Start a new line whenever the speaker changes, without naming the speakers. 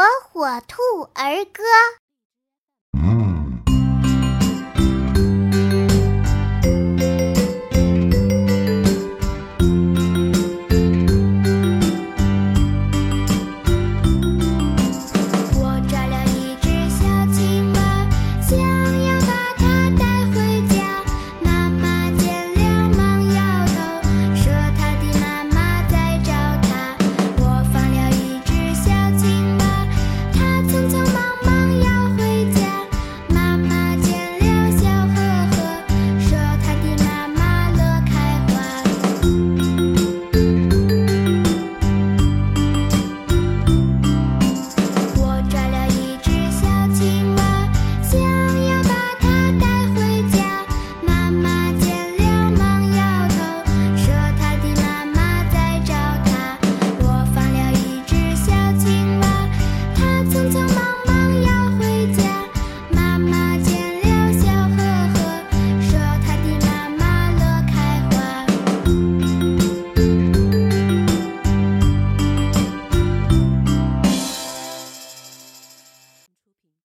火火兔儿歌。